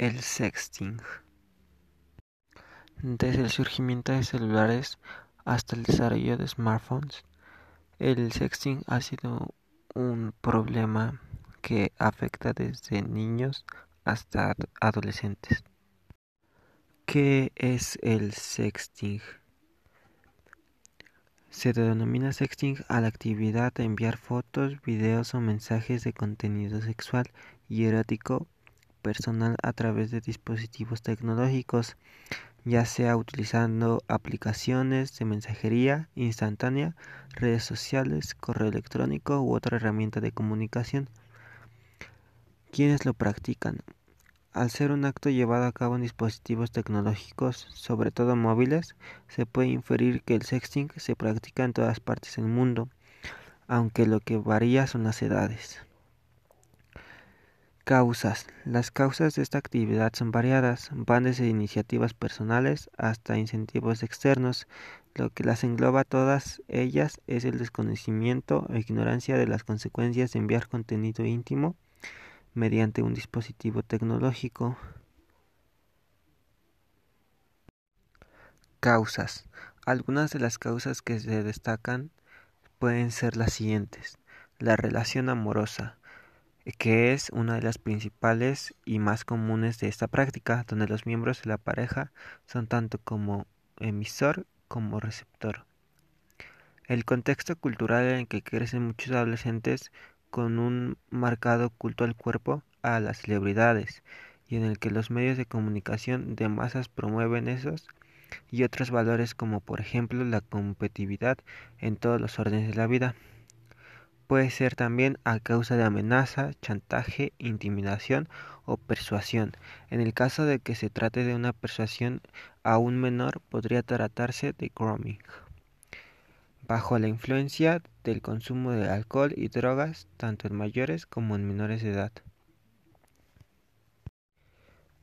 El sexting. Desde el surgimiento de celulares hasta el desarrollo de smartphones, el sexting ha sido un problema que afecta desde niños hasta adolescentes. ¿Qué es el sexting? Se denomina sexting a la actividad de enviar fotos, videos o mensajes de contenido sexual y erótico personal a través de dispositivos tecnológicos, ya sea utilizando aplicaciones de mensajería instantánea, redes sociales, correo electrónico u otra herramienta de comunicación. ¿Quiénes lo practican? Al ser un acto llevado a cabo en dispositivos tecnológicos, sobre todo móviles, se puede inferir que el sexting se practica en todas partes del mundo, aunque lo que varía son las edades. Causas. Las causas de esta actividad son variadas, van desde iniciativas personales hasta incentivos externos. Lo que las engloba todas ellas es el desconocimiento o ignorancia de las consecuencias de enviar contenido íntimo mediante un dispositivo tecnológico. Causas. Algunas de las causas que se destacan pueden ser las siguientes. La relación amorosa que es una de las principales y más comunes de esta práctica, donde los miembros de la pareja son tanto como emisor como receptor. El contexto cultural en el que crecen muchos adolescentes con un marcado culto al cuerpo, a las celebridades, y en el que los medios de comunicación de masas promueven esos y otros valores como por ejemplo la competitividad en todos los órdenes de la vida puede ser también a causa de amenaza, chantaje, intimidación o persuasión. En el caso de que se trate de una persuasión a un menor, podría tratarse de grooming. Bajo la influencia del consumo de alcohol y drogas, tanto en mayores como en menores de edad.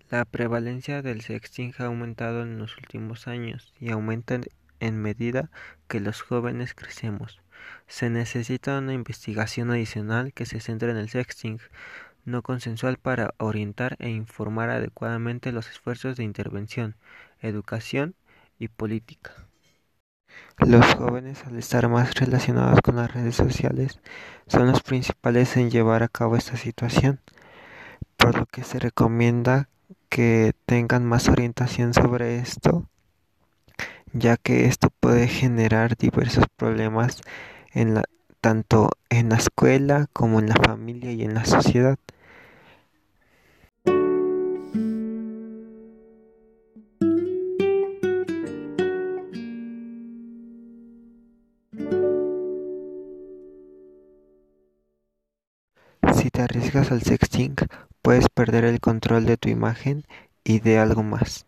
La prevalencia del sexting ha aumentado en los últimos años y aumenta en medida que los jóvenes crecemos. Se necesita una investigación adicional que se centre en el sexting no consensual para orientar e informar adecuadamente los esfuerzos de intervención, educación y política. Los jóvenes, al estar más relacionados con las redes sociales, son los principales en llevar a cabo esta situación, por lo que se recomienda que tengan más orientación sobre esto, ya que esto puede generar diversos problemas tanto en la escuela como en la familia y en la sociedad. Si te arriesgas al sexting, puedes perder el control de tu imagen y de algo más.